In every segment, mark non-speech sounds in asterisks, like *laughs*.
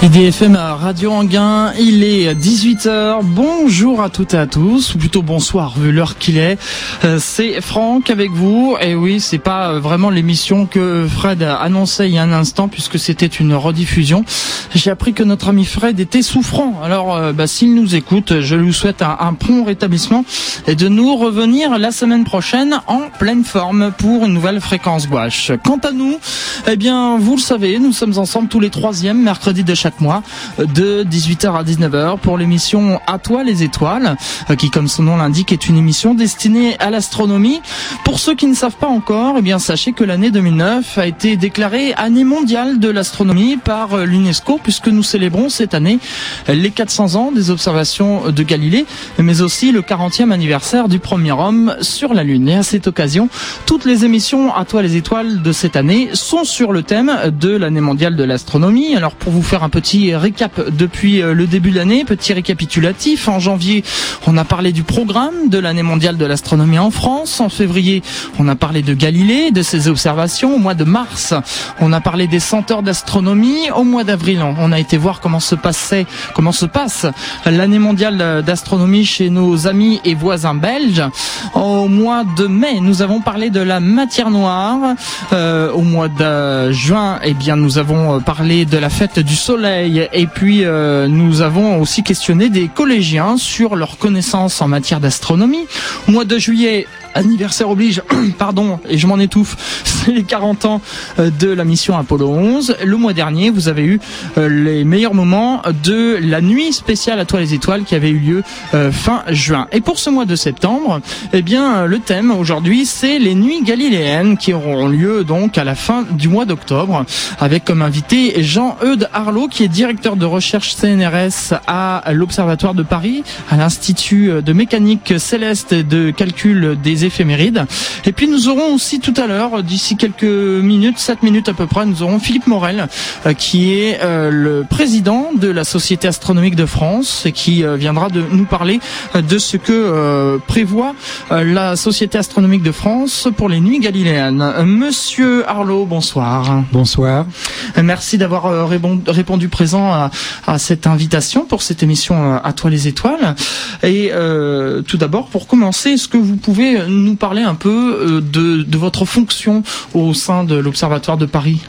IDFM Radio Anguin, il est 18h. Bonjour à toutes et à tous, ou plutôt bonsoir vu l'heure qu'il est. Euh, c'est Franck avec vous. Et oui, c'est pas euh, vraiment l'émission que Fred a annoncé il y a un instant puisque c'était une rediffusion. J'ai appris que notre ami Fred était souffrant. Alors, euh, bah, s'il nous écoute, je lui souhaite un, prompt rétablissement et de nous revenir la semaine prochaine en pleine forme pour une nouvelle fréquence gouache. Quant à nous, eh bien, vous le savez, nous sommes ensemble tous les troisièmes mercredis de chaque mois de 18h à 19h pour l'émission À toi les étoiles, euh, qui comme son nom l'indique est une émission destinée à l'astronomie. Pour ceux qui ne savent pas encore, eh bien sachez que l'année 2009 a été déclarée année mondiale de l'astronomie par euh, l'UNESCO puisque nous célébrons cette année les 400 ans des observations de Galilée, mais aussi le 40e anniversaire du premier homme sur la Lune. Et à cette occasion, toutes les émissions À toi les étoiles de cette année sont sur le thème de l'année mondiale de l'astronomie. Alors pour vous faire un petit récap depuis euh, le début de l'année, petit récapitulatif. En janvier, on a parlé du programme de l'année mondiale de l'astronomie en France. En février, on a parlé de Galilée, de ses observations. Au mois de mars, on a parlé des centres d'astronomie. Au mois d'avril, on a été voir comment se passait, comment se passe l'année mondiale d'astronomie chez nos amis et voisins belges. Au mois de mai, nous avons parlé de la matière noire. Euh, au mois de juin, eh bien, nous avons parlé de la fête du soleil et puis euh, nous avons aussi questionné des collégiens sur leurs connaissances en matière d'astronomie. Au mois de juillet, anniversaire oblige, *clears throat* pardon, et je m'en étouffe, *laughs* c'est les 40 ans euh, de la mission Apollo 11. Le mois dernier, vous avez eu euh, les meilleurs moments de la nuit spéciale à toi les étoiles qui avait eu lieu euh, fin juin. Et pour ce mois de septembre, eh bien, le thème aujourd'hui, c'est les nuits galiléennes qui auront lieu donc à la fin du mois d'octobre avec comme invité Jean-Eudes Arlot qui est directeur de recherche CNRS à l'Observatoire de Paris, à l'Institut de mécanique céleste et de calcul des éphémérides. Et puis nous aurons aussi tout à l'heure, d'ici quelques minutes, 7 minutes à peu près, nous aurons Philippe Morel, euh, qui est euh, le président de la Société astronomique de France et qui euh, viendra de nous parler de ce que prévoit la Société astronomique de France pour les nuits galiléennes. Monsieur Arlot, bonsoir. Bonsoir. Merci d'avoir répon- répondu présent à, à cette invitation pour cette émission À toi les étoiles. Et euh, tout d'abord, pour commencer, est-ce que vous pouvez nous parler un peu euh, de, de votre fonction au sein de l'Observatoire de Paris?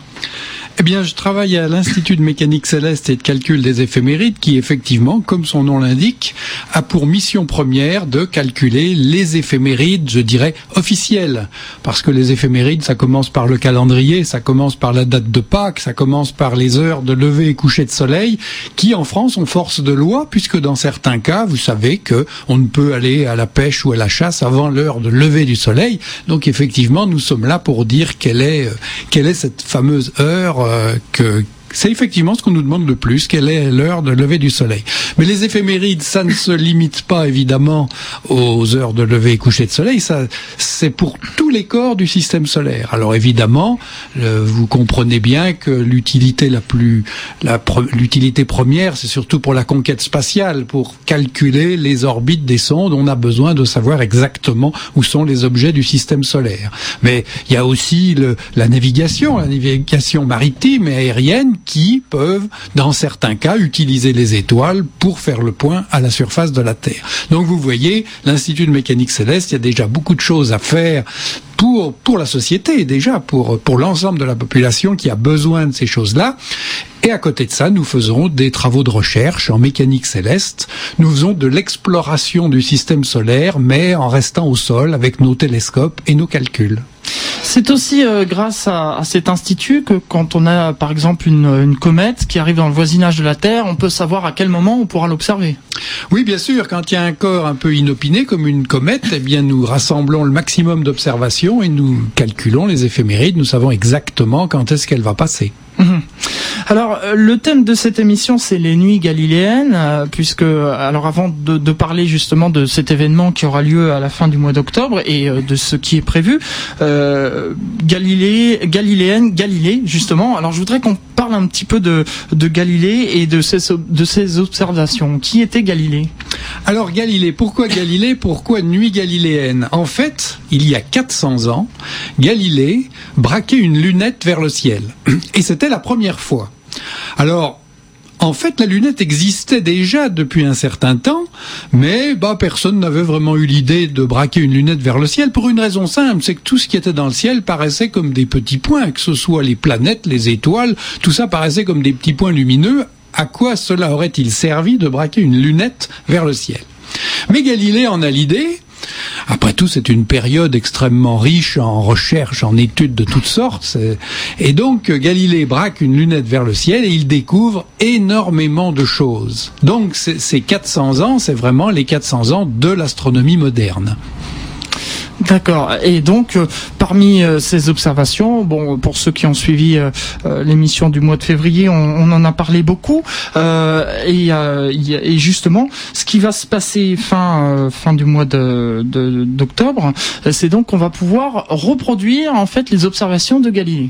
Eh bien, je travaille à l'Institut de mécanique céleste et de calcul des éphémérides qui, effectivement, comme son nom l'indique, a pour mission première de calculer les éphémérides, je dirais, officielles. Parce que les éphémérides, ça commence par le calendrier, ça commence par la date de Pâques, ça commence par les heures de lever et coucher de soleil, qui, en France, ont force de loi, puisque dans certains cas, vous savez que on ne peut aller à la pêche ou à la chasse avant l'heure de lever du soleil. Donc, effectivement, nous sommes là pour dire quelle est, euh, quelle est cette fameuse heure euh, que c'est effectivement ce qu'on nous demande le plus, quelle est l'heure de lever du soleil. Mais les éphémérides, ça ne se limite pas évidemment aux heures de lever et coucher de soleil, ça c'est pour tous les corps du système solaire. Alors évidemment, euh, vous comprenez bien que l'utilité la plus l'utilité première, c'est surtout pour la conquête spatiale, pour calculer les orbites des sondes, on a besoin de savoir exactement où sont les objets du système solaire. Mais il y a aussi la navigation, la navigation maritime et aérienne qui peuvent, dans certains cas, utiliser les étoiles pour faire le point à la surface de la Terre. Donc vous voyez, l'Institut de mécanique céleste, il y a déjà beaucoup de choses à faire pour, pour la société, déjà, pour, pour l'ensemble de la population qui a besoin de ces choses-là. Et à côté de ça, nous faisons des travaux de recherche en mécanique céleste. Nous faisons de l'exploration du système solaire, mais en restant au sol avec nos télescopes et nos calculs. C'est aussi euh, grâce à, à cet institut que quand on a par exemple une, une comète qui arrive dans le voisinage de la Terre, on peut savoir à quel moment on pourra l'observer. Oui, bien sûr, quand il y a un corps un peu inopiné comme une comète, eh bien nous rassemblons le maximum d'observations et nous calculons les éphémérides, nous savons exactement quand est-ce qu'elle va passer. Mhm. Alors, euh, le thème de cette émission, c'est les nuits galiléennes, euh, puisque, alors avant de, parler justement de cet événement qui aura lieu à la fin du mois d'octobre et euh, de ce qui est prévu, euh, Galilée, galiléenne, Galilée, justement. Alors, je voudrais qu'on parle un petit peu de, de Galilée et de ses, de ses observations. Qui était Galilée? Alors Galilée, pourquoi Galilée? Pourquoi nuit galiléenne? En fait, il y a 400 ans, Galilée braquait une lunette vers le ciel. Et c'était la première fois. Alors, En fait, la lunette existait déjà depuis un certain temps, mais bah, personne n'avait vraiment eu l'idée de braquer une lunette vers le ciel pour une raison simple, c'est que tout ce qui était dans le ciel paraissait comme des petits points, que ce soit les planètes, les étoiles, tout ça paraissait comme des petits points lumineux. À quoi cela aurait-il servi de braquer une lunette vers le ciel? Mais Galilée en a l'idée, après tout, c'est une période extrêmement riche en recherches, en études de toutes sortes. Et donc, Galilée braque une lunette vers le ciel et il découvre énormément de choses. Donc, ces 400 ans, c'est vraiment les 400 ans de l'astronomie moderne. D'accord. Et donc, euh, parmi euh, ces observations, bon, pour ceux qui ont suivi euh, l'émission du mois de février, on, en a parlé beaucoup. Et, justement, ce qui va se passer fin fin du mois de d'octobre, c'est donc qu'on va pouvoir reproduire en fait les observations de Galilée.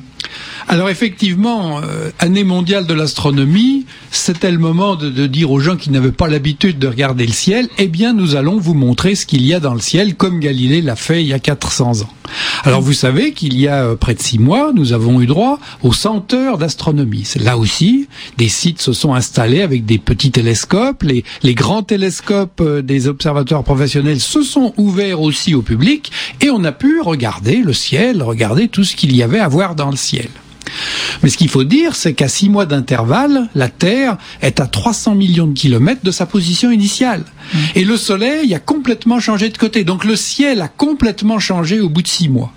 Alors effectivement, année mondiale de l'astronomie, c'était le moment de, dire aux gens qui n'avaient pas l'habitude de regarder le ciel, eh bien nous allons vous montrer ce qu'il y a dans le ciel, comme Galilée l'a fait il y a 400 ans. Alors vous savez qu'il y a euh, près de six mois, nous avons eu droit au 100 heures d'astronomie. Là aussi, des sites se sont installés avec des petits télescopes. Les, les grands télescopes euh, des observateurs professionnels se sont ouverts aussi au public et on a pu regarder le ciel, regarder tout ce qu'il y avait à voir dans le ciel. Mais ce qu'il faut dire, c'est qu'à six mois d'intervalle, la Terre est à 300 millions de kilomètres de sa position initiale. Mmh. Et le Soleil a complètement changé de côté. Donc le ciel a complètement changé au bout de six mois.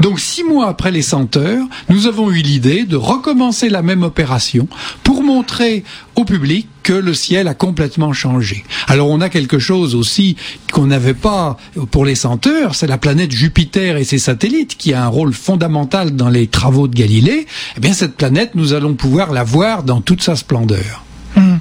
Donc six mois après les 100 heures, nous avons eu l'idée de recommencer la même opération pour montrer au public que le ciel a complètement changé. Alors on a quelque chose aussi qu'on n'avait pas pour les 100 heures, c'est la planète Jupiter et ses satellites qui a un rôle fondamental dans les travaux de Galilée. Eh bien cette planète, nous allons pouvoir la voir dans toute sa splendeur. Hum.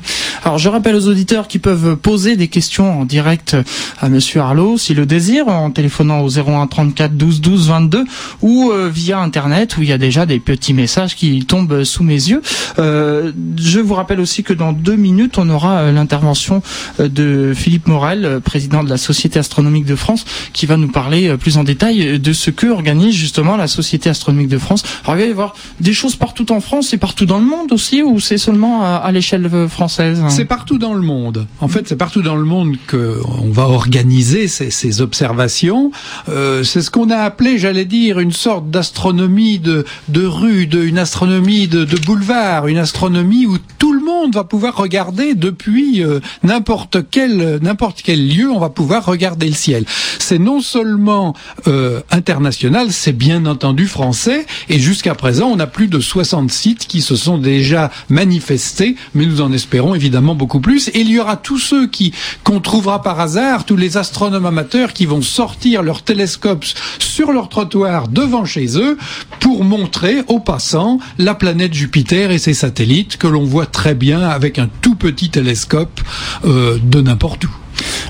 Alors je rappelle aux auditeurs qui peuvent poser des questions en direct à Monsieur Arlot s'ils le désirent en téléphonant au 01 34 12 12 22 ou euh, via internet où il y a déjà des petits messages qui tombent sous mes yeux. Euh, je vous rappelle aussi que dans deux minutes on aura euh, l'intervention de Philippe Morel, président de la Société astronomique de France, qui va nous parler plus en détail de ce que organise justement la Société astronomique de France. Alors il va y avoir des choses partout en France et partout dans le monde aussi ou c'est seulement à l'échelle française? C'est partout dans le monde. En fait, c'est partout dans le monde qu'on va organiser ces, ces observations. Euh, c'est ce qu'on a appelé, j'allais dire, une sorte d'astronomie de, de rue, de, une astronomie de, de boulevard, une astronomie où tout le monde va pouvoir regarder depuis euh, n'importe quel n'importe quel lieu, on va pouvoir regarder le ciel. C'est non seulement euh, international, c'est bien entendu français. Et jusqu'à présent, on a plus de 60 sites qui se sont déjà manifestés, mais nous en espérons évidemment beaucoup plus. Et il y aura tous ceux qui qu'on trouvera par hasard, tous les astronomes amateurs qui vont sortir leurs télescopes sur leur trottoir devant chez eux pour montrer aux passants la planète Jupiter et ses satellites que l'on voit très bien avec un tout petit télescope euh, de n'importe où.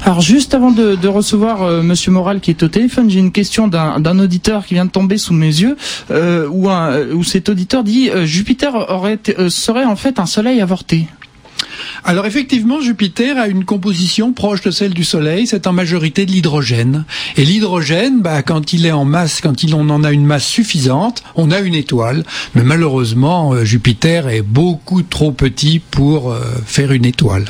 Alors juste avant de, recevoir euh, Monsieur Moral qui est au téléphone, j'ai une question d'un auditeur qui vient de tomber sous mes yeux, euh, où, cet auditeur dit Jupiter aurait serait en fait un soleil avorté. Alors effectivement, Jupiter a une composition proche de celle du Soleil, c'est en majorité de l'hydrogène. Et l'hydrogène, bah, quand il est en masse, quand il, on en a une masse suffisante, on a une étoile. Mais malheureusement, euh, Jupiter est beaucoup trop petit pour euh, faire une étoile.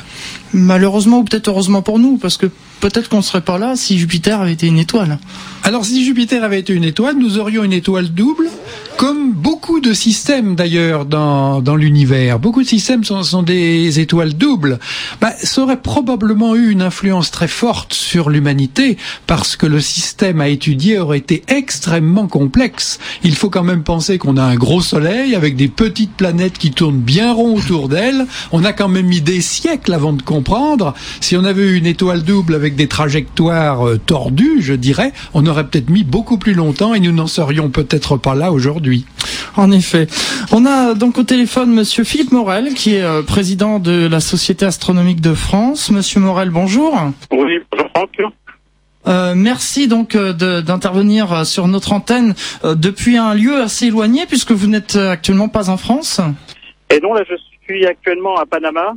Malheureusement ou peut-être heureusement pour nous, parce que peut-être qu'on ne serait pas là si Jupiter avait été une étoile. Alors si Jupiter avait été une étoile, nous aurions une étoile double, comme beaucoup de systèmes d'ailleurs dans, dans l'univers. Beaucoup de systèmes sont, sont des étoiles doubles. Bah, ça aurait probablement eu une influence très forte sur l'humanité, parce que le système à étudier aurait été extrêmement complexe. Il faut quand même penser qu'on a un gros soleil avec des petites planètes qui tournent bien rond autour d'elle. On a quand même mis des siècles avant de comprendre si on avait eu une étoile double avec des trajectoires euh, tordues, je dirais, on aurait peut-être mis beaucoup plus longtemps et nous n'en serions peut-être pas là aujourd'hui. En effet. On a donc au téléphone Monsieur Philippe Morel, qui est euh, président de la Société astronomique de France. Monsieur Morel, bonjour. Oui, bonjour Franck. Euh, merci donc d'intervenir sur notre antenne depuis un lieu assez éloigné puisque vous n'êtes actuellement pas en France. Et non, là je suis actuellement à Panama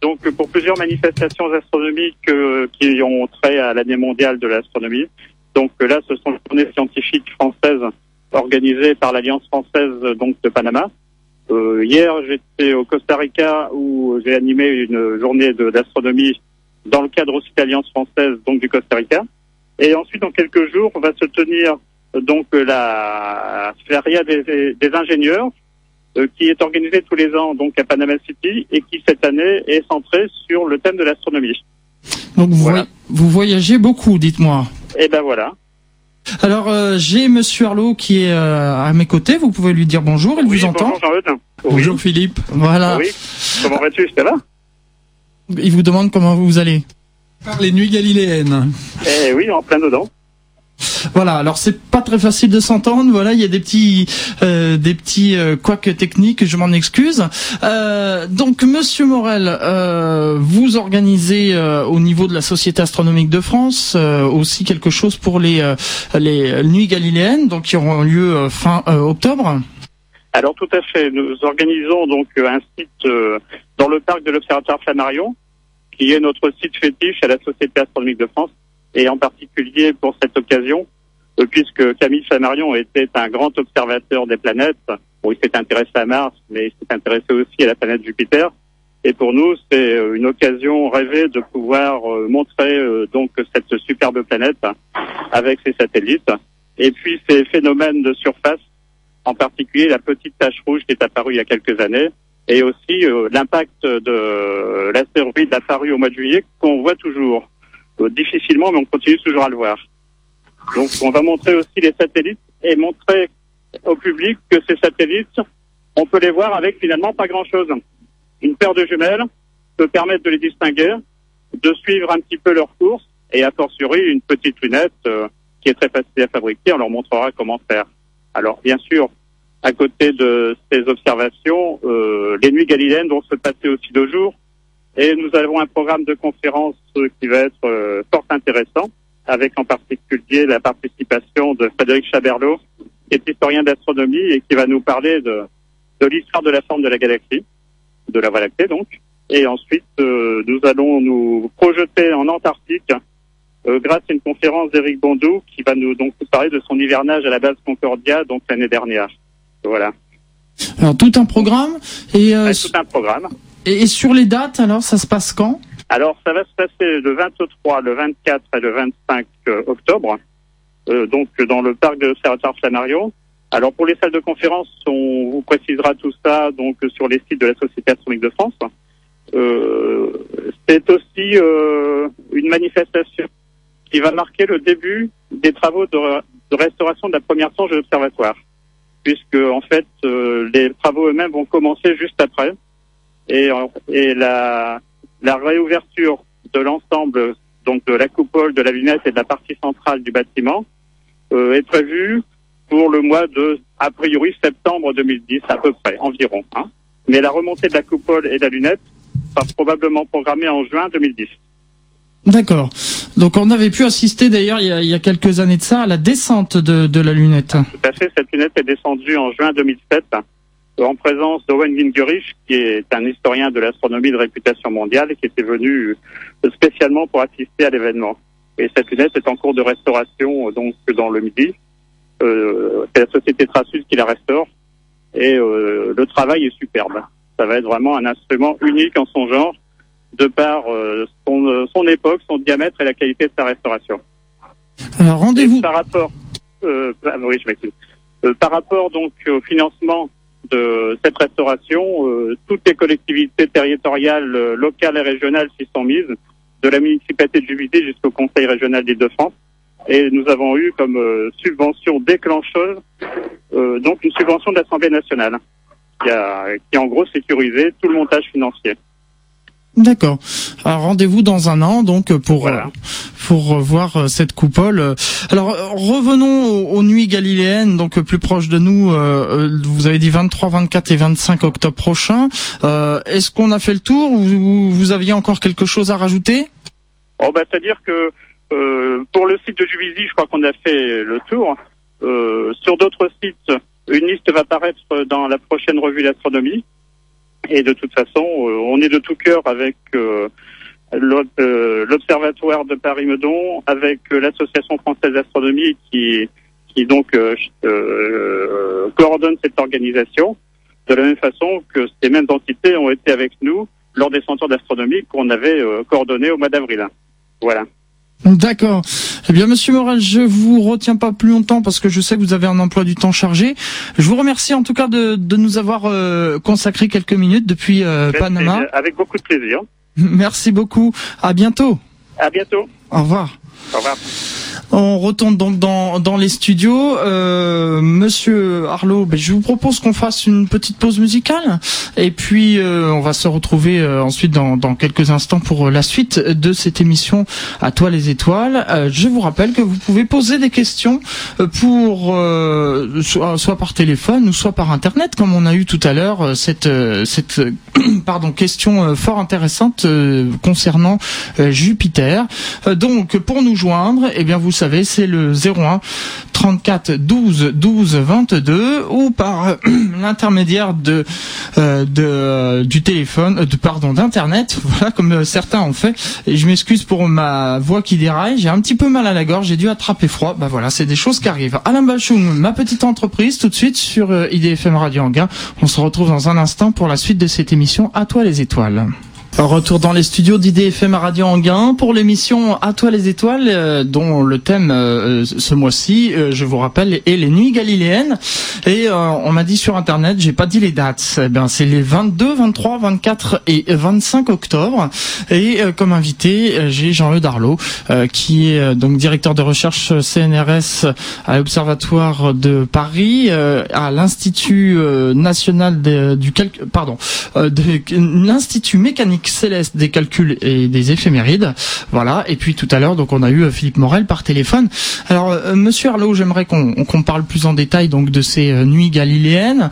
donc pour plusieurs manifestations astronomiques euh, qui ont trait à l'année mondiale de l'astronomie. Donc là, ce sont les journées scientifiques françaises organisées par l'Alliance française donc de Panama. Euh, hier, j'étais au Costa Rica où j'ai animé une journée d'astronomie dans le cadre aussi d'Alliance française, donc du Costa Rica. Et ensuite, dans quelques jours, on va se tenir donc la feria des, ingénieurs euh, qui est organisée tous les ans donc à Panama City et qui cette année est centrée sur le thème de l'astronomie. Donc vous, vous voyagez beaucoup, dites-moi. Et eh ben voilà. Alors euh, j'ai Monsieur Arlot qui est euh, à mes côtés. Vous pouvez lui dire bonjour. Il vous entend. Bonjour, bonjour Philippe. Voilà. Oui. Comment vas-tu Ça va? Il vous demande comment vous allez. Par les nuits galiléennes. Eh oui, en plein dedans. Voilà, alors c'est pas très facile de s'entendre. Voilà, il y a des petits, euh, des petits euh, techniques. Je m'en excuse. Euh, donc, Monsieur Morel, euh, vous organisez euh, au niveau de la Société astronomique de France aussi quelque chose pour les les nuits galiléennes, donc qui auront lieu fin octobre? Alors tout à fait. Nous organisons donc un site dans le parc de l'Observatoire Flammarion, qui est notre site fétiche à la Société astronomique de France et en particulier pour cette occasion, euh, puisque Camille Flammarion était un grand observateur des planètes. Bon, il s'est intéressé à Mars, mais il s'est intéressé aussi à la planète Jupiter. Et pour nous, c'est euh, une occasion rêvée de pouvoir euh, montrer donc cette superbe planète avec ses satellites. Et puis ces phénomènes de surface, en particulier la petite tache rouge qui est apparue il y a quelques années, et aussi l'impact de l'astéroïde apparu au mois de juillet qu'on voit toujours. Euh, difficilement, mais on continue toujours à le voir. Donc on va montrer aussi les satellites et montrer au public que ces satellites, on peut les voir avec finalement pas grand-chose. Une paire de jumelles peut permettre de les distinguer, de suivre un petit peu leur course et a fortiori une petite lunette euh, qui est très facile à fabriquer. On leur montrera comment faire. Alors bien sûr, à côté de ces observations, euh, les nuits galiléennes vont se passer aussi deux jours et nous avons un programme de conférence qui va être euh, fort intéressant, avec en particulier la participation de Frédéric Chaberlot, qui est historien d'astronomie et qui va nous parler de, de l'histoire de la forme de la galaxie, de la Voie lactée donc. Et ensuite, euh, nous allons nous projeter en Antarctique euh, grâce à une conférence d'Éric Bondou qui va nous donc parler de son hivernage à la base Concordia donc l'année dernière. Voilà. Alors tout un programme et tout un programme. Et, sur les dates, alors, ça se passe quand? Alors, ça va se passer le 23, le 24 et le 25 euh, octobre, euh, donc dans le parc de l'Observatoire Flammarion. Alors, pour les salles de conférence, on vous précisera tout ça donc sur les sites de la Société astronomique de France. Euh, c'est aussi une manifestation qui va marquer le début des travaux de, de restauration de la première songe de l'observatoire, puisque en fait les travaux eux-mêmes vont commencer juste après et, et la, la réouverture de l'ensemble donc de la coupole, de la lunette et de la partie centrale du bâtiment euh, est prévue pour le mois de, a priori, septembre 2010 à peu près, environ. Hein. Mais la remontée de la coupole et de la lunette sera probablement programmée en juin 2010. D'accord. Donc on avait pu assister d'ailleurs il, il, y a quelques années de ça à la descente de, de la lunette. Tout à fait, cette lunette est descendue en juin 2007 en présence d'Owen Gingerich, qui est un historien de l'astronomie de réputation mondiale et qui était venu spécialement pour assister à l'événement. Et cette lunette est en cours de restauration donc dans le Midi. Euh, c'est la société Trasus qui la restaure et euh, le travail est superbe. Ça va être vraiment un instrument unique en son genre de par euh, son, son, époque, son diamètre et la qualité de sa restauration. Alors rendez-vous. Par rapport, euh, ah, oui, je m'excuse. Euh, par rapport donc au financement de cette restauration, euh, toutes les collectivités territoriales, euh, locales et régionales s'y sont mises, de la municipalité de Juvisy jusqu'au Conseil régional d'Île-de-France. Et nous avons eu comme euh, subvention déclencheuse donc une subvention de l'Assemblée nationale qui a, qui a en gros sécurisé tout le montage financier. D'accord. Rendez-vous dans un an donc pour euh, pour voir euh, cette coupole. Alors revenons aux, nuits galiléennes donc plus proches de nous. Euh, vous avez dit 23, 24 et 25 octobre prochain. Est-ce qu'on a fait le tour ou vous aviez encore quelque chose à rajouter? Oh bah c'est-à-dire que pour le site de Juvisy, je crois qu'on a fait le tour. sur d'autres sites, une liste va apparaître dans la prochaine revue d'astronomie. Et de toute façon, euh, on est de tout cœur avec euh, euh, l'Observatoire de Paris-Meudon, avec l'Association française d'astronomie qui, qui donc coordonne cette organisation. de la même façon que ces mêmes entités ont été avec nous lors des centres d'astronomie qu'on avait coordonnés au mois d'avril. Voilà. D'accord. Eh bien, Monsieur Morel, je vous retiens pas plus longtemps parce que je sais que vous avez un emploi du temps chargé. Je vous remercie en tout cas de, de nous avoir euh, consacré quelques minutes depuis euh, Panama. Avec beaucoup de plaisir. *laughs* Merci beaucoup. À bientôt. À bientôt. Au revoir. Au revoir. On retourne donc dans, dans les studios. Euh, Monsieur Arlo, ben, je vous propose qu'on fasse une petite pause musicale et puis euh, on va se retrouver euh, ensuite dans, dans quelques instants pour la suite de cette émission à toi les étoiles. Je vous rappelle que vous pouvez poser des questions pour soit, soit, par téléphone ou soit par internet comme on a eu tout à l'heure cette cette *coughs* pardon question fort intéressante concernant Jupiter. donc pour nous joindre, eh bien vous savez, c'est le 01 34 12 12 22 ou par *clears throat* l'intermédiaire de, euh, euh, du téléphone, de pardon d'internet, *laughs* voilà comme certains ont fait. Et je m'excuse pour ma voix qui déraille, j'ai un petit peu mal à la gorge, j'ai dû attraper froid. Bah voilà, c'est des choses qui arrivent. Alain Bachung, ma petite entreprise, tout de suite sur euh, IDFM Radio Anguin. On se retrouve dans un instant pour la suite de cette émission. À toi les étoiles. Retour dans les studios d'IDFM à Radio Anguin pour l'émission À toi les étoiles, euh, dont le thème euh, ce mois-ci, euh, je vous rappelle, est les nuits galiléennes. Et on m'a dit sur internet, j'ai pas dit les dates. Eh c'est les 22, 23, 24 et 25 octobre. Et comme invité, j'ai Jean-Eudes Darlot, qui est donc directeur de recherche CNRS à l'Observatoire de Paris, à l'Institut national du pardon, de l'Institut mécanique céleste des calculs et des éphémérides. Voilà. Et puis tout à l'heure, donc on a eu euh, Philippe Morel par téléphone. Alors, euh, Monsieur Arlo, j'aimerais qu'on parle plus en détail donc de ces euh, nuits galiléennes.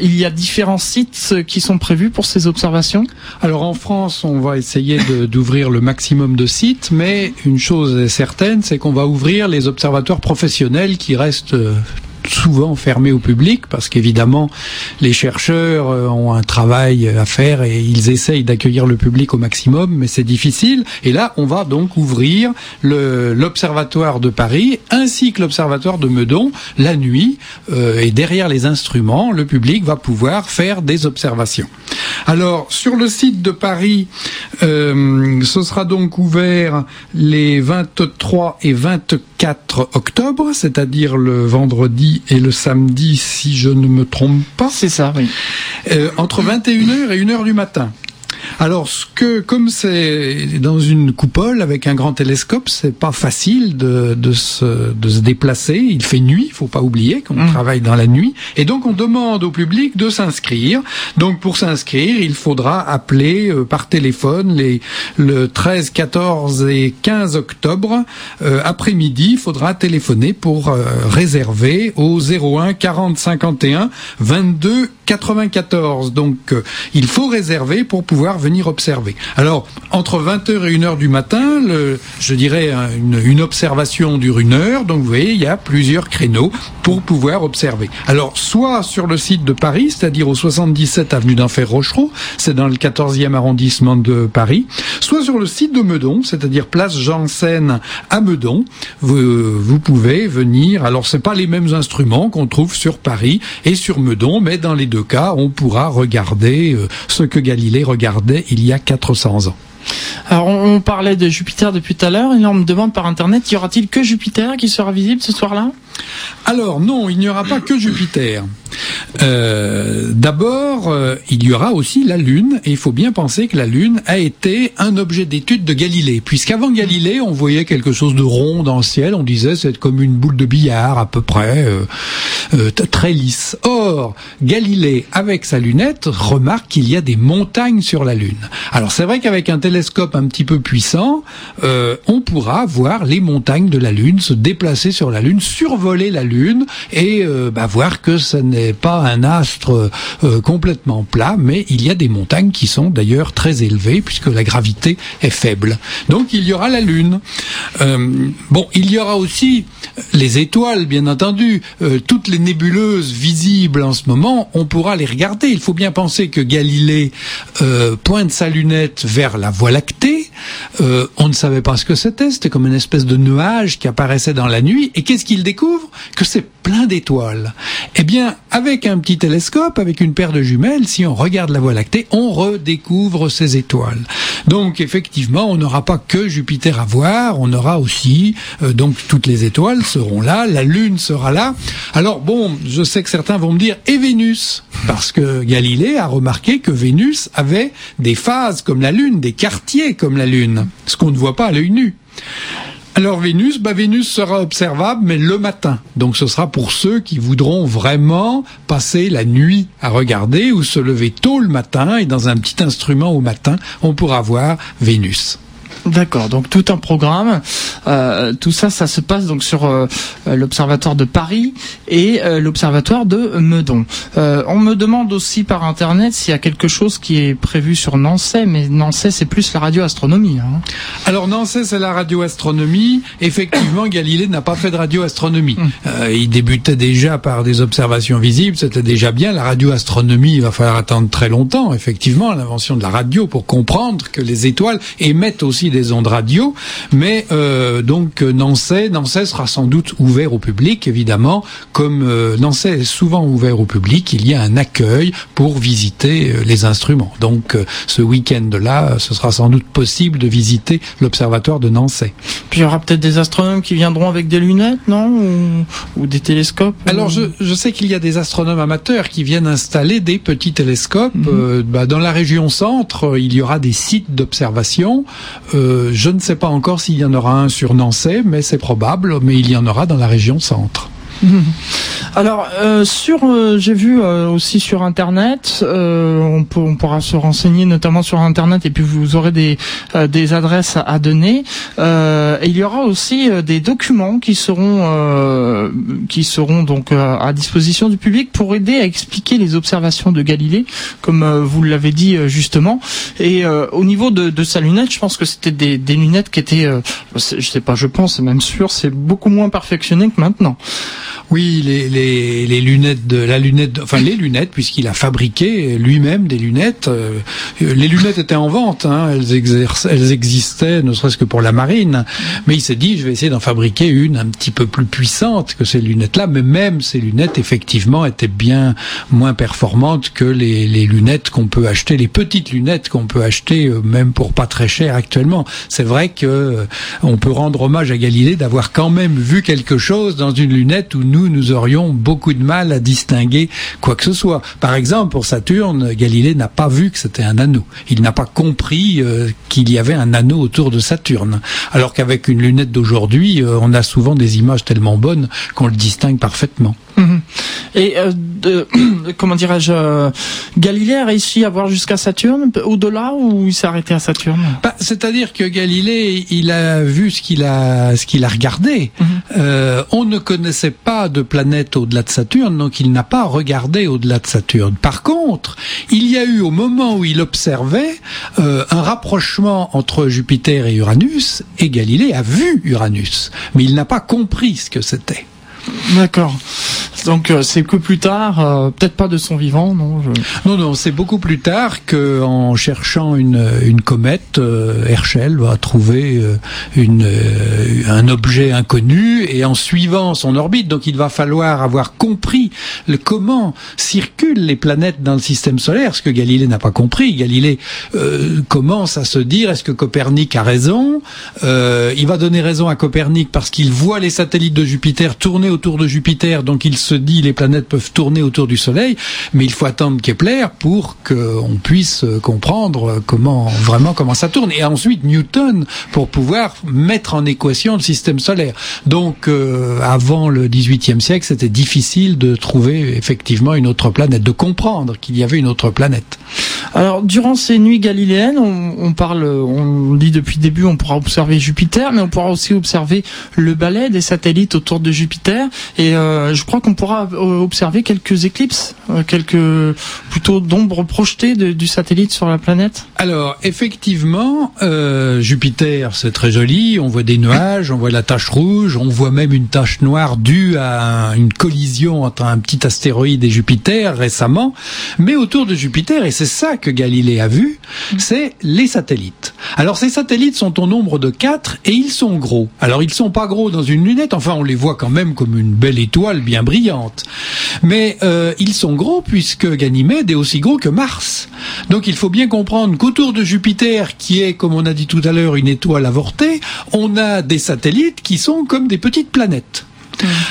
il y a différents sites qui sont prévus pour ces observations? Alors en France, on va essayer d'ouvrir le maximum de sites, mais une chose est certaine, c'est qu'on va ouvrir les observatoires professionnels qui restent souvent fermé au public parce qu'évidemment les chercheurs euh, ont un travail à faire et ils essayent d'accueillir le public au maximum, mais c'est difficile. Et là, on va donc ouvrir l'observatoire de Paris ainsi que l'observatoire de Meudon la nuit euh, et derrière les instruments, le public va pouvoir faire des observations. Alors sur le site de Paris, euh, ce sera donc ouvert les 23 et 24 octobre, c'est-à-dire le vendredi et le samedi, si je ne me trompe pas. C'est ça, oui. Euh, entre 21h et 1h du matin. Alors, ce que, comme c'est dans une coupole avec un grand télescope, c'est pas facile de, de, se, de se déplacer. Il fait nuit, il faut pas oublier qu'on mmh. travaille dans la nuit. Et donc, on demande au public de s'inscrire. Donc, pour s'inscrire, il faudra appeler euh, par téléphone les, le 13, 14 et 15 octobre. Euh, après-midi, il faudra téléphoner pour euh, réserver au 01 40 51 22 94. Donc, il faut réserver pour pouvoir venir observer. Alors, entre 20h et 1h du matin, le, je dirais une, une, observation dure une heure. Donc, vous voyez, il y a plusieurs créneaux pour pouvoir observer. Alors, soit sur le site de Paris, c'est-à-dire au 77 avenue d'Enfer Rochereau, c'est dans le 14e arrondissement de Paris, soit sur le site de Meudon, c'est-à-dire place Janssen à Meudon, vous, vous pouvez venir. Alors, c'est pas les mêmes instruments qu'on trouve sur Paris et sur Meudon, mais dans les deux cas, on pourra regarder euh, ce que Galilée regardait il y a 400 ans. Alors on, parlait de Jupiter depuis tout à l'heure, et là on me demande par internet, y aura-t-il que Jupiter qui sera visible ce soir-là? Alors non, il n'y aura pas que Jupiter. Euh, d'abord, euh, il y aura aussi la Lune, et il faut bien penser que la Lune a été un objet d'étude de Galilée, puisqu'avant Galilée, on voyait quelque chose de rond dans le ciel, on disait c'est comme une boule de billard à peu près, euh, très lisse. Or, Galilée, avec sa lunette, remarque qu'il y a des montagnes sur la Lune. Alors c'est vrai qu'avec un télescope un petit peu puissant, on pourra voir les montagnes de la Lune se déplacer sur la Lune, survoler la Lune, et bah, voir que ce n'est pas un astre euh, complètement plat, mais il y a des montagnes qui sont d'ailleurs très élevées puisque la gravité est faible. Donc il y aura la Lune. Euh, bon, il y aura aussi les étoiles, bien entendu. Euh, toutes les nébuleuses visibles en ce moment, on pourra les regarder. Il faut bien penser que Galilée pointe sa lunette vers la Voie lactée. on ne savait pas ce que c'était. C'était comme une espèce de nuage qui apparaissait dans la nuit. Et qu'est-ce qu'il découvre? Que c'est plein d'étoiles. Eh bien, avec un petit télescope, avec une paire de jumelles, si on regarde la Voie lactée, on redécouvre ces étoiles. Donc, effectivement, on n'aura pas que Jupiter à voir, on aura aussi, euh, donc, toutes les étoiles seront là, la Lune sera là. Alors, bon, je sais que certains vont me dire, et Vénus? Parce que Galilée a remarqué que Vénus avait des phases comme la Lune, des quartiers comme la Lune, ce qu'on ne voit pas à l'œil nu. Alors Vénus, bah Vénus sera observable, mais le matin. Donc ce sera pour ceux qui voudront vraiment passer la nuit à regarder ou se lever tôt le matin et dans un petit instrument au matin, on pourra voir Vénus. D'accord, donc tout un programme. Euh, tout ça, ça se passe donc sur euh, l'observatoire de Paris et euh, l'observatoire de Meudon. on me demande aussi par internet s'il y a quelque chose qui est prévu sur Nancy, mais Nancy c'est plus la radioastronomie. Hein. Alors Nancy c'est la radioastronomie. Effectivement, *coughs* Galilée n'a pas fait de radioastronomie. Hmm. il débutait déjà par des observations visibles, c'était déjà bien. La radioastronomie, il va falloir attendre très longtemps, effectivement, l'invention de la radio pour comprendre que les étoiles émettent aussi des ondes radio, mais euh, donc Nancy, Nancy sera sans doute ouvert au public, évidemment, comme euh, Nancy est souvent ouvert au public, il y a un accueil pour visiter euh, les instruments. Donc euh, ce week-end-là, ce sera sans doute possible de visiter l'observatoire de Nancy. Puis il y aura peut-être des astronomes qui viendront avec des lunettes, non? Ou, des télescopes Alors je, je, sais qu'il y a des astronomes amateurs qui viennent installer des petits télescopes. Mhm. bah, dans la région centre, il y aura des sites d'observation. Je ne sais pas encore s'il y en aura un sur Nancy, mais c'est probable, mais il y en aura dans la région centre. *laughs* Alors euh, sur, euh, j'ai vu euh, aussi sur internet, on, on, pourra se renseigner notamment sur internet et puis vous aurez des des adresses à, donner. et il y aura aussi des documents qui seront qui seront donc à disposition du public pour aider à expliquer les observations de Galilée, comme vous l'avez dit justement. Et au niveau de, de, sa lunette, je pense que c'était des, des lunettes qui étaient, je sais pas, je pense, c'est même sûr, c'est beaucoup moins perfectionné que maintenant. Oui, les, les, les, lunettes de la lunette, enfin les lunettes, puisqu'il a fabriqué lui-même des lunettes. Euh, les lunettes étaient en vente, hein, elles, elles existaient, ne serait-ce que pour la marine. Mais il s'est dit, je vais essayer d'en fabriquer une un petit peu plus puissante que ces lunettes-là. Mais même ces lunettes, effectivement, étaient bien moins performantes que les, les lunettes qu'on peut acheter, les petites lunettes qu'on peut acheter, euh, même pour pas très cher actuellement. C'est vrai que euh, on peut rendre hommage à Galilée d'avoir quand même vu quelque chose dans une lunette où nous nous, aurions beaucoup de mal à distinguer quoi que ce soit. Par exemple, pour Saturne, Galilée n'a pas vu que c'était un anneau. Il n'a pas compris euh, qu'il y avait un anneau autour de Saturne. Alors qu'avec une lunette d'aujourd'hui, euh, on a souvent des images tellement bonnes qu'on le distingue parfaitement. Mhm. Et euh, de, *clears throat* comment dirais-je, euh, Galilée a réussi à voir jusqu'à Saturne, au-delà, ou il s'est arrêté à Saturne? Bah, C'est-à-dire que Galilée, il a vu ce qu'il a, ce qu'il a regardé. Mhm. Euh, on ne connaissait pas de planète au-delà de Saturne, donc il n'a pas regardé au-delà de Saturne. Par contre, il y a eu au moment où il observait un rapprochement entre Jupiter et Uranus, et Galilée a vu Uranus, mais il n'a pas compris ce que c'était. D'accord. Donc euh, c'est que plus tard, euh, peut-être pas de son vivant, non Non, non, c'est beaucoup plus tard qu'en cherchant une, une comète, euh, Herschel va trouver une, un objet inconnu et en suivant son orbite, donc il va falloir avoir compris le comment circulent les planètes dans le système solaire, ce que Galilée n'a pas compris. Galilée commence à se dire est-ce que Copernic a raison? Il va donner raison à Copernic parce qu'il voit les satellites de Jupiter tourner de Jupiter, donc il se dit les planètes peuvent tourner autour du Soleil, mais il faut attendre Kepler pour qu'on puisse comprendre comment vraiment comment ça tourne. Et ensuite Newton pour pouvoir mettre en équation le système solaire. Donc euh, avant le XVIIIe siècle, c'était difficile de trouver effectivement une autre planète, de comprendre qu'il y avait une autre planète. Alors durant ces nuits galiléennes, on, parle, on dit depuis le début, on pourra observer Jupiter, mais on pourra aussi observer le balai des satellites autour de Jupiter. Et euh, je crois qu'on pourra euh, observer quelques éclipses, euh, quelques plutôt d'ombres projetées du satellite sur la planète. Alors effectivement, Jupiter c'est très joli. On voit des nuages, on voit la tache rouge, on voit même une tache noire due à une collision entre un petit astéroïde et Jupiter récemment. Mais autour de Jupiter, et c'est ça que Galilée a vu, c'est les satellites. Alors ces satellites sont au nombre de quatre et ils sont gros. Alors ils sont pas gros dans une lunette, enfin on les voit quand même comme une belle étoile bien brillante. Mais euh, ils sont gros puisque Ganymède est aussi gros que Mars. Donc il faut bien comprendre qu'autour de Jupiter, qui est comme on a dit tout à l'heure une étoile avortée, on a des satellites qui sont comme des petites planètes.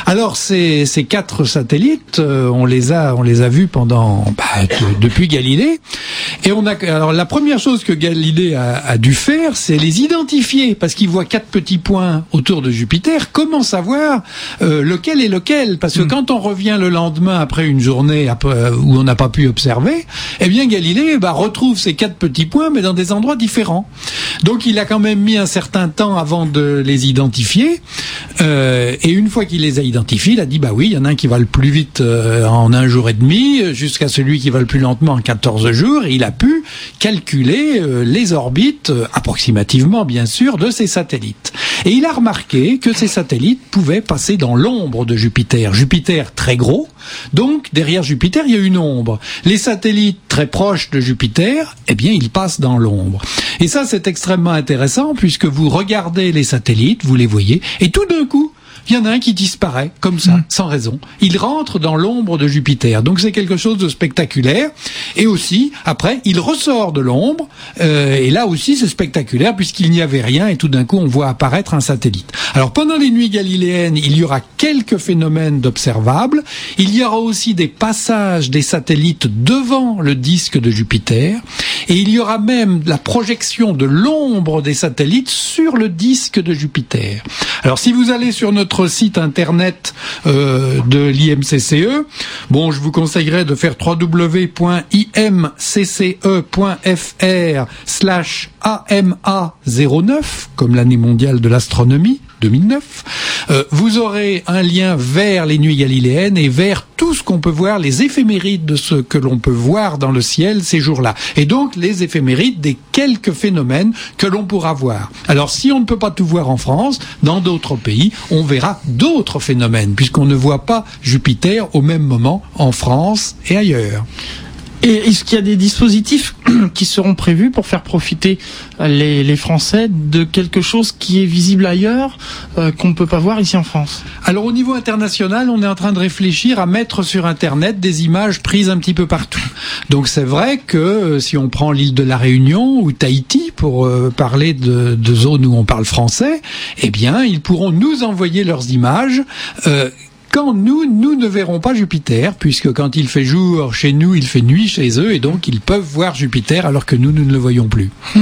Alors ces, ces quatre satellites, euh, on les a on les a vus pendant bah, depuis Galilée et on a alors la première chose que Galilée a, a dû faire, c'est les identifier parce qu'il voit quatre petits points autour de Jupiter. Comment savoir euh, lequel est lequel? Parce que mm. quand on revient le lendemain après une journée euh, où on n'a pas pu observer, eh bien Galilée bah, retrouve ces quatre petits points mais dans des endroits différents. Donc il a quand même mis un certain temps avant de les identifier et une fois qu'il il les a identifiés, il a dit bah oui, il y en a un qui va le plus vite euh, en un jour et demi, jusqu'à celui qui va le plus lentement en 14 jours, et il a pu calculer euh, les orbites, euh, approximativement bien sûr, de ces satellites. Et il a remarqué que ces satellites pouvaient passer dans l'ombre de Jupiter. Jupiter très gros, donc derrière Jupiter il y a une ombre. Les satellites très proches de Jupiter, eh bien ils passent dans l'ombre. Et ça c'est extrêmement intéressant puisque vous regardez les satellites, vous les voyez, et tout d'un coup, il y en a un qui disparaît comme ça, mm. sans raison. Il rentre dans l'ombre de Jupiter. Donc c'est quelque chose de spectaculaire. Et aussi, après, il ressort de l'ombre. Euh, et là aussi, c'est spectaculaire puisqu'il n'y avait rien et tout d'un coup, on voit apparaître un satellite. Alors pendant les nuits galiléennes, il y aura quelques phénomènes d'observables. Il y aura aussi des passages des satellites devant le disque de Jupiter. Et il y aura même la projection de l'ombre des satellites sur le disque de Jupiter. Alors si vous allez sur notre site internet euh, de l'IMCCE. Bon, je vous conseillerais de faire www.imcce.fr slash AMA09, comme l'année mondiale de l'astronomie. 2009, euh, vous aurez un lien vers les nuits galiléennes et vers tout ce qu'on peut voir, les éphémérides de ce que l'on peut voir dans le ciel ces jours-là. Et donc les éphémérides des quelques phénomènes que l'on pourra voir. Alors si on ne peut pas tout voir en France, dans d'autres pays, on verra d'autres phénomènes, puisqu'on ne voit pas Jupiter au même moment en France et ailleurs. Et est-ce qu'il y a des dispositifs *clears throat* qui seront prévus pour faire profiter les, les, Français de quelque chose qui est visible ailleurs, euh, qu'on ne peut pas voir ici en France? Alors au niveau international, on est en train de réfléchir à mettre sur Internet des images prises un petit peu partout. Donc c'est vrai que euh, si on prend l'île de la Réunion ou Tahiti, pour euh, parler de, de, zones où on parle français, eh bien ils pourront nous envoyer leurs images quand nous, nous ne verrons pas Jupiter, puisque quand il fait jour chez nous, il fait nuit chez eux, et donc ils peuvent voir Jupiter alors que nous, nous ne le voyons plus. *laughs*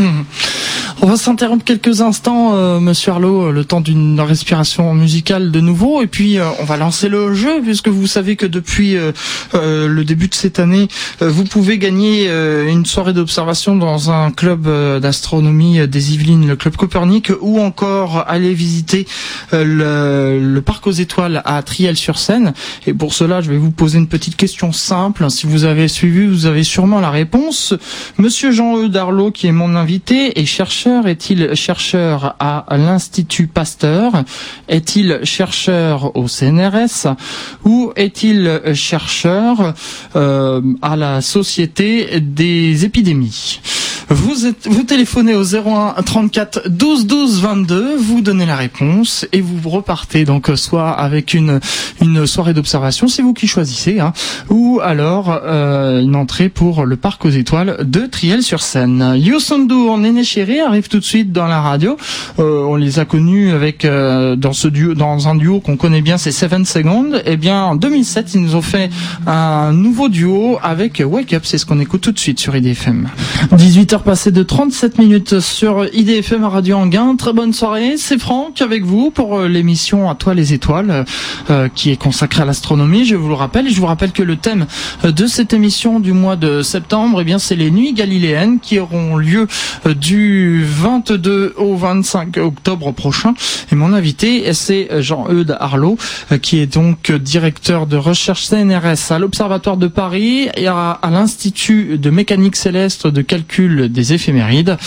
On va s'interrompre quelques instants, euh, Monsieur Arlo, le temps d'une respiration musicale de nouveau, et puis euh, on va lancer le jeu, puisque vous savez que depuis euh, le début de cette année, vous pouvez gagner une soirée d'observation dans un club d'astronomie des Yvelines, le club Copernic, ou encore aller visiter le, parc aux étoiles à Triel-sur-Seine. Et pour cela, je vais vous poser une petite question simple. Si vous avez suivi, vous avez sûrement la réponse. Monsieur Jean-Eudes Arlo, qui est mon invité, et cherche est-il chercheur à l'Institut Pasteur? Est-il chercheur au CNRS Ou est-il chercheur euh, à la Société des épidémies? Vous, êtes, vous téléphonez au 01 34 12 12 22, vous donnez la réponse et vous repartez donc soit avec une, une soirée d'observation, c'est vous qui choisissez, hein, ou alors euh, une entrée pour le parc aux étoiles de Triel-sur-Seine. Youssoundour, Néné Chéri arrive tout de suite dans la radio. Euh, on les a connus avec euh, dans ce duo, dans un duo qu'on connaît bien, c'est Seven Seconds. Et eh bien en 2007, ils nous ont fait un nouveau duo avec Wake Up, c'est ce qu'on écoute tout de suite sur IDFM. 18 passé de 37 minutes sur IDFM Radio Anguin. Très bonne soirée. C'est Franck avec vous pour euh, l'émission À toi les étoiles euh, qui est consacrée à l'astronomie. Je vous le rappelle je vous rappelle que le thème euh, de cette émission du mois de septembre, eh bien, c'est les nuits galiléennes qui auront lieu du 22 au 25 octobre prochain. Et mon invité, c'est Jean-Eudes Arlot, qui est donc directeur de recherche CNRS à l'Observatoire de Paris et à l'Institut de mécanique céleste de calcul des éphémérides.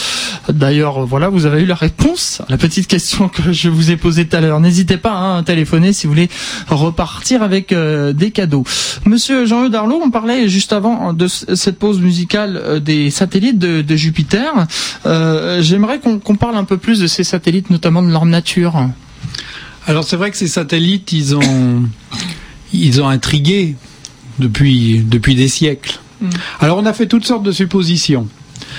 D'ailleurs, voilà, vous avez eu la réponse à la petite question que je vous ai posée tout à l'heure. N'hésitez pas hein, à téléphoner si vous voulez repartir avec euh, des cadeaux. Monsieur Jean-Eudes Darlot, on parlait juste avant de cette pause musicale euh, des satellites de, de Jupiter. Euh, J'aimerais qu'on parle un peu plus de ces satellites, notamment de leur nature. Alors c'est vrai que ces satellites, ils ont, ils ont intrigué depuis, depuis des siècles. Mm. Alors on a fait toutes sortes de suppositions.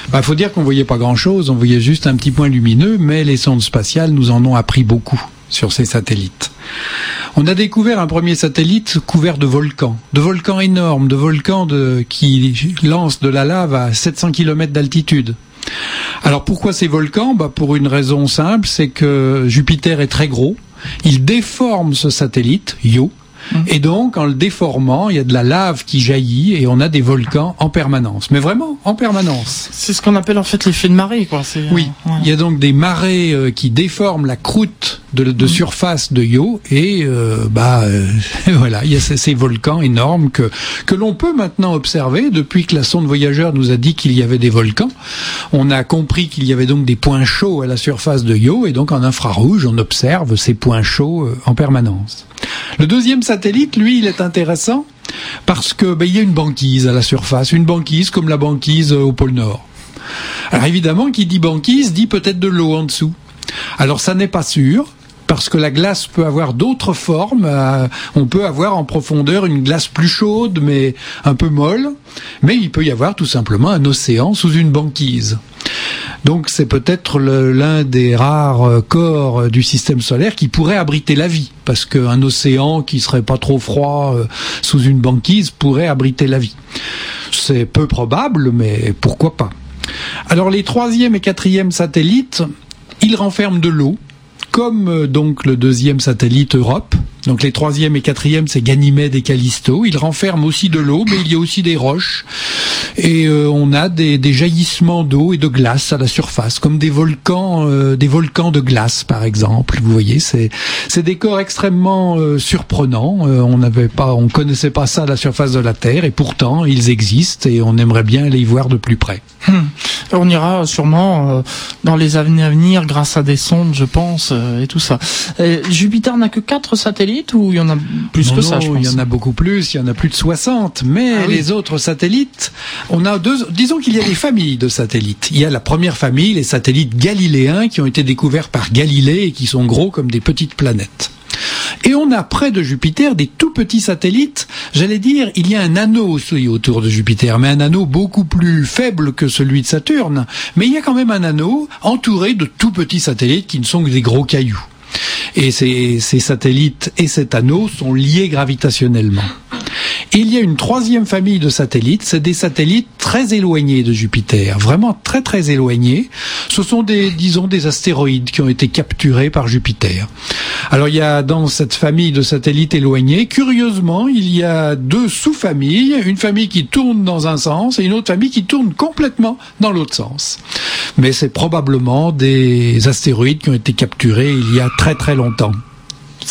Il bah, faut dire qu'on voyait pas grand-chose, on voyait juste un petit point lumineux, mais les sondes spatiales nous en ont appris beaucoup sur ces satellites. On a découvert un premier satellite couvert de volcans, de volcans énormes, de volcans qui lancent de la lave à 700 km d'altitude. Alors pourquoi ces volcans? Bah Pour une raison simple, c'est que Jupiter est très gros, il déforme ce satellite, Io, Mmh. Et donc, en le déformant, il y a de la lave qui jaillit et on a des volcans en permanence. Mais vraiment, en permanence. C'est ce qu'on appelle en fait l'effet de marée, quoi. Oui. Euh, il y a donc des marées euh, qui déforment la croûte de, de mmh. surface de Io et euh, bah *laughs* voilà, il y a ces, ces volcans énormes que que l'on peut maintenant observer depuis que la sonde voyageur nous a dit qu'il y avait des volcans. On a compris qu'il y avait donc des points chauds à la surface de Io et donc en infrarouge, on observe ces points chauds en permanence. Le deuxième satellite, lui, il est intéressant parce que ben, il y a une banquise à la surface, une banquise comme la banquise au pôle Nord. Alors évidemment, qui dit banquise dit peut-être de l'eau en dessous. Alors ça n'est pas sûr, parce que la glace peut avoir d'autres formes. Euh, on peut avoir en profondeur une glace plus chaude, mais un peu molle. Mais il peut y avoir tout simplement un océan sous une banquise. Donc c'est peut-être l'un des rares euh, corps euh, du système solaire qui pourrait abriter la vie, parce qu'un océan qui serait pas trop froid euh, sous une banquise pourrait abriter la vie. C'est peu probable, mais pourquoi pas. Alors les troisième et quatrième satellites, ils renferment de l'eau, comme donc le deuxième satellite Europe, donc les troisième et quatrième, c'est Ganymède et Callisto. Ils renferment aussi de l'eau, mais il y a aussi des roches. Et euh, on a des, jaillissements d'eau et de glace à la surface, comme des volcans, euh, des volcans de glace, par exemple. Vous voyez, c'est des corps extrêmement euh, surprenants. on n'avait pas, on connaissait pas ça à la surface de la Terre, et pourtant ils existent et on aimerait bien les y voir de plus près. Hmm. On ira sûrement dans les années à venir grâce à des sondes, je pense, et tout ça. Jupiter n'a que quatre satellites ou il y en a plus que ça Il y en a beaucoup plus, il y en a plus de 60. Mais ah les autres satellites, on a deux. Disons qu'il y a des familles de satellites. Il y a la première famille, les satellites galiléens, qui ont été découverts par Galilée et qui sont gros comme des petites planètes. Et on a près de Jupiter des tout petits satellites. J'allais dire, il y a un anneau aussi autour de Jupiter, mais un anneau beaucoup plus faible que celui de Saturne. Mais il y a quand même un anneau entouré de tout petits satellites qui ne sont que des gros cailloux. Et ces, satellites et cet anneau sont liés gravitationnellement. Il y a une troisième famille de satellites, c'est des satellites très éloignés de Jupiter, vraiment très très éloignés. Ce sont des, disons, des astéroïdes qui ont été capturés par Jupiter. Alors il y a dans cette famille de satellites éloignés, curieusement, il y a deux sous-familles, une famille qui tourne dans un sens et une autre famille qui tourne complètement dans l'autre sens. Mais c'est probablement des astéroïdes qui ont été capturés il y a très très longtemps.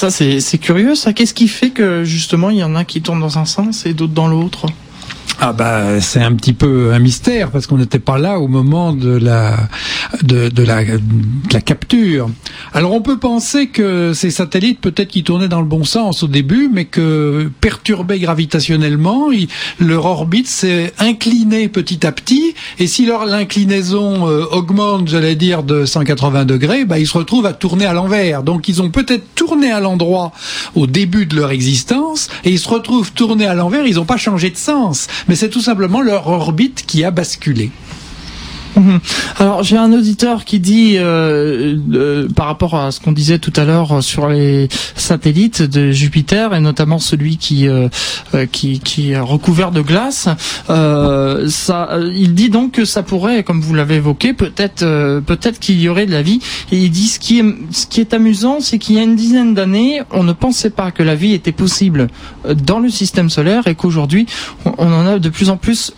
Ça, c'est curieux, ça. Qu'est-ce qui fait que, justement, il y en a qui tournent dans un sens et d'autres dans l'autre? Ah bah c'est un petit peu un mystère parce qu'on n'était pas là au moment de la de, de, la, de la capture. Alors on peut penser que ces satellites peut-être qu'ils tournaient dans le bon sens au début, mais que perturbés gravitationnellement, leur orbite s'est inclinée petit à petit. Et si leur l'inclinaison euh, augmente, j'allais dire de 180 degrés, bah ils se retrouvent à tourner à l'envers. Donc ils ont peut-être tourné à l'endroit au début de leur existence et ils se retrouvent tournés à l'envers. Ils n'ont pas changé de sens mais c'est tout simplement leur orbite qui a basculé. Mhm. Alors j'ai un auditeur qui dit euh, euh, par rapport à ce qu'on disait tout à l'heure sur les satellites de Jupiter et notamment celui qui euh, qui, qui, est recouvert de glace, ça, il dit donc que ça pourrait, comme vous l'avez évoqué, peut-être peut-être qu'il y aurait de la vie. Et il dit ce qui est ce qui est amusant, c'est qu'il y a une dizaine d'années, on ne pensait pas que la vie était possible dans le système solaire et qu'aujourd'hui on, en a de plus en plus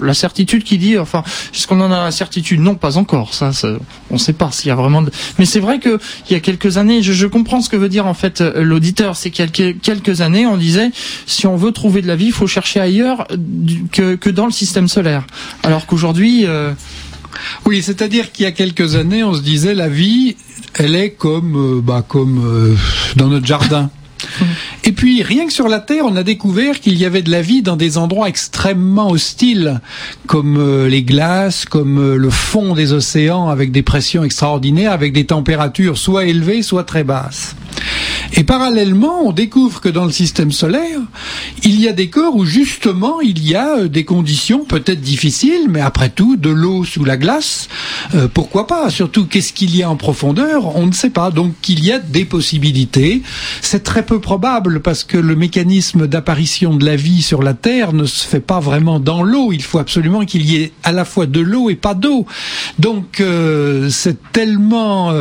la certitude qui dit, enfin, ce qu'on en a certitude Non, pas encore. Ça, on ne sait pas s'il y a vraiment. De... Mais c'est vrai que il y a quelques années, je, comprends ce que veut dire en fait euh, l'auditeur. C'est qu'il y a quelques années, on disait si on veut trouver de la vie, il faut chercher ailleurs que, que dans le système solaire. Alors qu'aujourd'hui. Euh, Oui, c'est-à-dire qu'il y a quelques années, on se disait la vie, elle est comme, euh, bah, comme euh, dans notre jardin. *laughs* Et puis, rien que sur la Terre, on a découvert qu'il y avait de la vie dans des endroits extrêmement hostiles, comme euh, les glaces, comme euh, le fond des océans, avec des pressions extraordinaires, avec des températures soit élevées, soit très basses. Et parallèlement, on découvre que dans le système solaire, il y a des corps où justement il y a euh, des conditions peut-être difficiles, mais après tout, de l'eau sous la glace, euh, pourquoi pas? Surtout, qu'est-ce qu'il y a en profondeur? On ne sait pas. Donc, il y a des possibilités. C'est très peu probable parce que le mécanisme d'apparition de la vie sur la Terre ne se fait pas vraiment dans l'eau. Il faut absolument qu'il y ait à la fois de l'eau et pas d'eau. Donc, euh, c'est tellement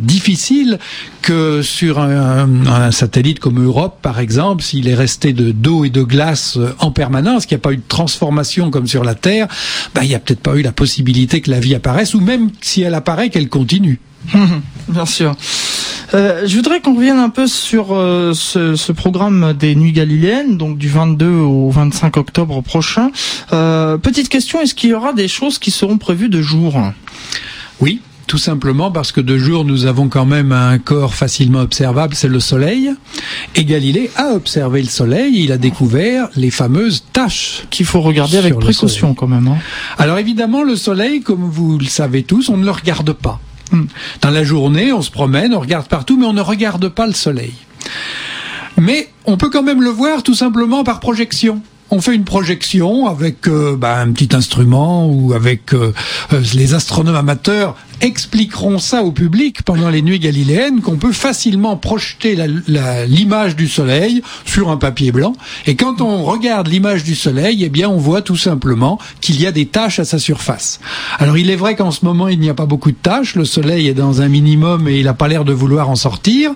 difficile que sur un, un, satellite comme Europe, par exemple, s'il est resté de d'eau et de glace euh, en permanence, qu'il n'y a pas eu de transformation comme sur la Terre, ben, il n'y a peut-être pas eu la possibilité que la vie apparaisse, ou même si elle apparaît, qu'elle continue. *laughs* Bien sûr. Euh, je voudrais qu'on revienne un peu sur euh, ce, ce, programme des Nuits Galiléennes, donc du 22 au 25 octobre prochain. Euh, petite question, est-ce qu'il y aura des choses qui seront prévues de jour? Oui, tout simplement parce que de jour, nous avons quand même un corps facilement observable, c'est le Soleil. Et Galilée a observé le Soleil, il a découvert les fameuses taches. Qu'il faut regarder avec précaution quand même. Hein. Alors évidemment, le Soleil, comme vous le savez tous, on ne le regarde pas. Hmm. Dans la journée, on se promène, on regarde partout, mais on ne regarde pas le Soleil. Mais on peut quand même le voir tout simplement par projection on fait une projection avec euh, bah, un petit instrument ou avec euh, euh, les astronomes amateurs expliqueront ça au public pendant les nuits galiléennes qu'on peut facilement projeter l'image du soleil sur un papier blanc. Et quand on regarde l'image du soleil eh bien on voit tout simplement qu'il y a des taches à sa surface. Alors il est vrai qu'en ce moment il n'y a pas beaucoup de taches. Le soleil est dans un minimum et il n'a pas l'air de vouloir en sortir.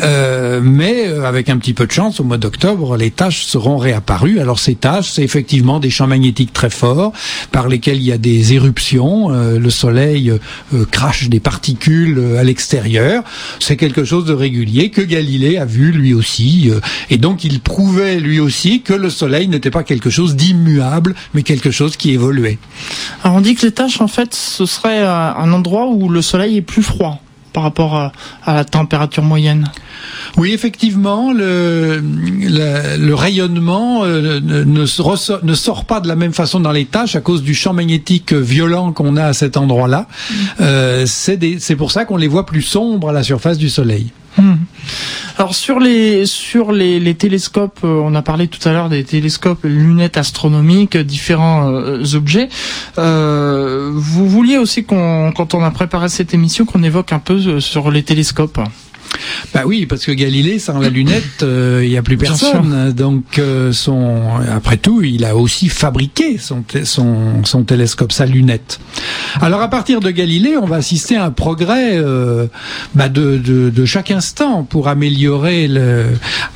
Mais avec un petit peu de chance au mois d'octobre les taches seront réapparues ces taches c'est effectivement des champs magnétiques très forts par lesquels il y a des éruptions euh, le soleil euh, crache des particules euh, à l'extérieur. C'est quelque chose de régulier que Galilée a vu lui aussi. Euh, et donc il prouvait lui aussi que le Soleil n'était pas quelque chose d'immuable, mais quelque chose qui évoluait. Alors on dit que les tâches, en fait, ce serait un endroit où le Soleil est plus froid par rapport à, la température moyenne. Oui, effectivement, le, le, rayonnement euh, ne, ne, sort pas de la même façon dans les tâches à cause du champ magnétique violent qu'on a à cet endroit-là. Mm. Euh, c'est pour ça qu'on les voit plus sombres à la surface du Soleil. Hmm. Alors sur les sur les, les télescopes, euh, on a parlé tout à l'heure des télescopes, lunettes astronomiques, différents euh, objets. Euh, vous vouliez aussi qu'on, quand on a préparé cette émission, qu'on évoque un peu euh, sur les télescopes. Bah oui, parce que Galilée, sans la lunette, euh, il n'y a plus personne. Donc, euh, son, après tout, il a aussi fabriqué son, son, son, télescope, sa lunette. Alors, à partir de Galilée, on va assister à un progrès euh, bah de, de, de, chaque instant pour améliorer le,